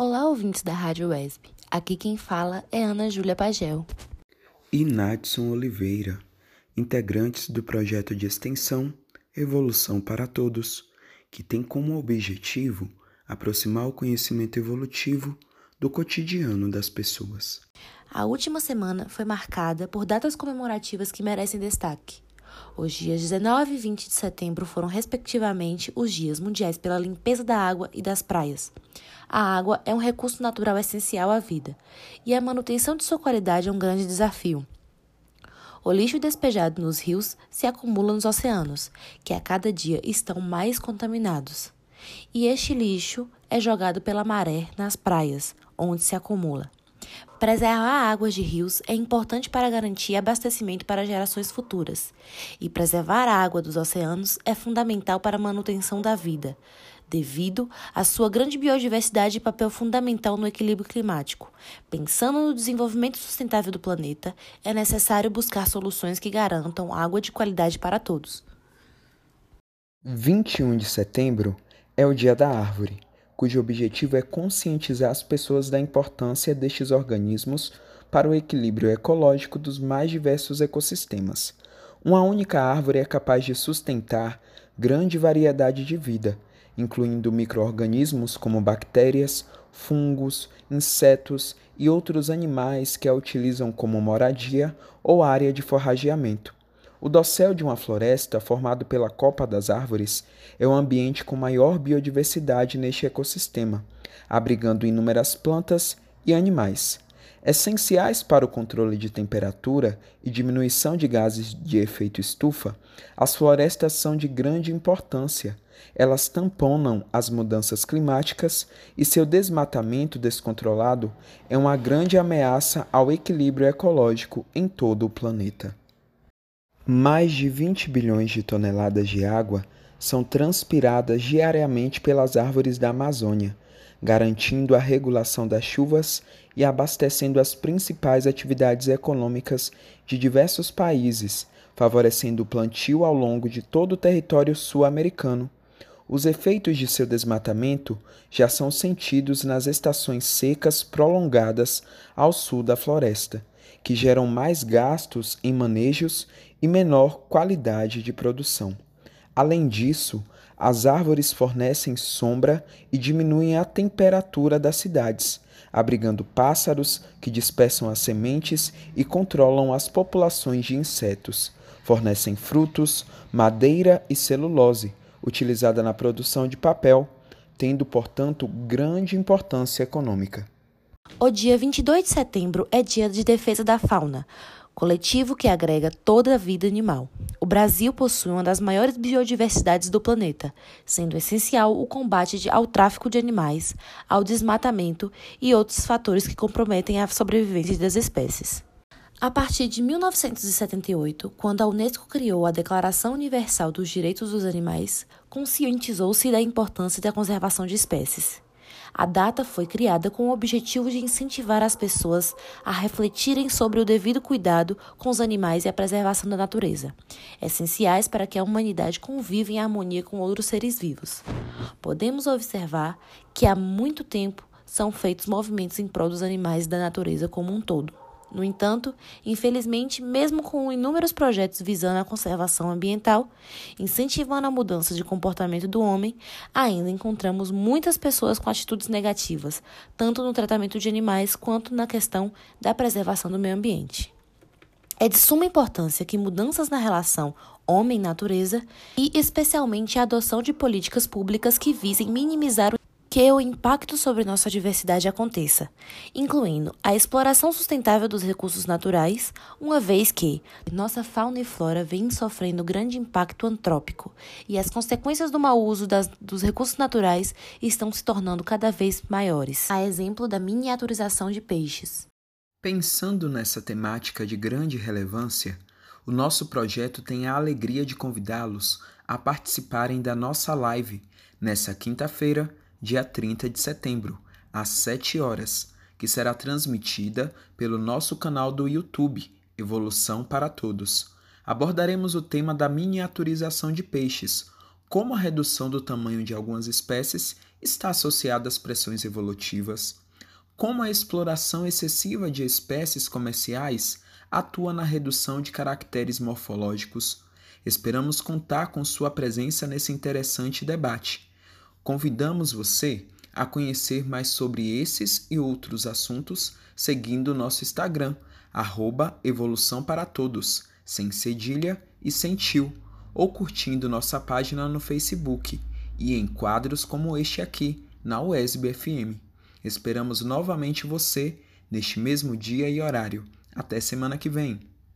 Olá, ouvintes da Rádio WESB. Aqui quem fala é Ana Júlia Pagel. E Nadson Oliveira, integrantes do projeto de extensão Evolução para Todos, que tem como objetivo aproximar o conhecimento evolutivo do cotidiano das pessoas. A última semana foi marcada por datas comemorativas que merecem destaque. Os dias 19 e 20 de setembro foram, respectivamente, os Dias Mundiais pela Limpeza da Água e das Praias. A água é um recurso natural essencial à vida, e a manutenção de sua qualidade é um grande desafio. O lixo despejado nos rios se acumula nos oceanos, que a cada dia estão mais contaminados. E este lixo é jogado pela maré nas praias, onde se acumula. Preservar águas de rios é importante para garantir abastecimento para gerações futuras, e preservar a água dos oceanos é fundamental para a manutenção da vida, devido à sua grande biodiversidade e papel fundamental no equilíbrio climático. Pensando no desenvolvimento sustentável do planeta, é necessário buscar soluções que garantam água de qualidade para todos. 21 de setembro é o Dia da Árvore cujo objetivo é conscientizar as pessoas da importância destes organismos para o equilíbrio ecológico dos mais diversos ecossistemas. Uma única árvore é capaz de sustentar grande variedade de vida, incluindo microorganismos como bactérias, fungos, insetos e outros animais que a utilizam como moradia ou área de forrageamento. O dossel de uma floresta, formado pela copa das árvores, é o ambiente com maior biodiversidade neste ecossistema, abrigando inúmeras plantas e animais. Essenciais para o controle de temperatura e diminuição de gases de efeito estufa, as florestas são de grande importância. Elas tamponam as mudanças climáticas e seu desmatamento descontrolado é uma grande ameaça ao equilíbrio ecológico em todo o planeta. Mais de 20 bilhões de toneladas de água são transpiradas diariamente pelas árvores da Amazônia, garantindo a regulação das chuvas e abastecendo as principais atividades econômicas de diversos países, favorecendo o plantio ao longo de todo o território sul-americano. Os efeitos de seu desmatamento já são sentidos nas estações secas prolongadas ao sul da floresta, que geram mais gastos em manejos e menor qualidade de produção. Além disso, as árvores fornecem sombra e diminuem a temperatura das cidades, abrigando pássaros que dispersam as sementes e controlam as populações de insetos. Fornecem frutos, madeira e celulose, utilizada na produção de papel, tendo, portanto, grande importância econômica. O dia 22 de setembro é Dia de Defesa da Fauna, coletivo que agrega toda a vida animal. O Brasil possui uma das maiores biodiversidades do planeta, sendo essencial o combate ao tráfico de animais, ao desmatamento e outros fatores que comprometem a sobrevivência das espécies. A partir de 1978, quando a Unesco criou a Declaração Universal dos Direitos dos Animais, conscientizou-se da importância da conservação de espécies. A data foi criada com o objetivo de incentivar as pessoas a refletirem sobre o devido cuidado com os animais e a preservação da natureza, essenciais para que a humanidade conviva em harmonia com outros seres vivos. Podemos observar que há muito tempo são feitos movimentos em prol dos animais e da natureza como um todo. No entanto, infelizmente, mesmo com inúmeros projetos visando a conservação ambiental, incentivando a mudança de comportamento do homem, ainda encontramos muitas pessoas com atitudes negativas, tanto no tratamento de animais quanto na questão da preservação do meio ambiente. É de suma importância que mudanças na relação homem-natureza e, especialmente, a adoção de políticas públicas que visem minimizar que o impacto sobre nossa diversidade aconteça, incluindo a exploração sustentável dos recursos naturais, uma vez que nossa fauna e flora vêm sofrendo grande impacto antrópico e as consequências do mau uso das, dos recursos naturais estão se tornando cada vez maiores, a exemplo da miniaturização de peixes. Pensando nessa temática de grande relevância, o nosso projeto tem a alegria de convidá-los a participarem da nossa live nessa quinta-feira, dia 30 de setembro, às 7 horas, que será transmitida pelo nosso canal do YouTube Evolução para Todos. Abordaremos o tema da miniaturização de peixes, como a redução do tamanho de algumas espécies está associada às pressões evolutivas, como a exploração excessiva de espécies comerciais atua na redução de caracteres morfológicos. Esperamos contar com sua presença nesse interessante debate. Convidamos você a conhecer mais sobre esses e outros assuntos seguindo nosso Instagram, arroba Evolução para Todos, sem cedilha e sem tio, ou curtindo nossa página no Facebook e em quadros como este aqui, na USB FM. Esperamos novamente você neste mesmo dia e horário. Até semana que vem.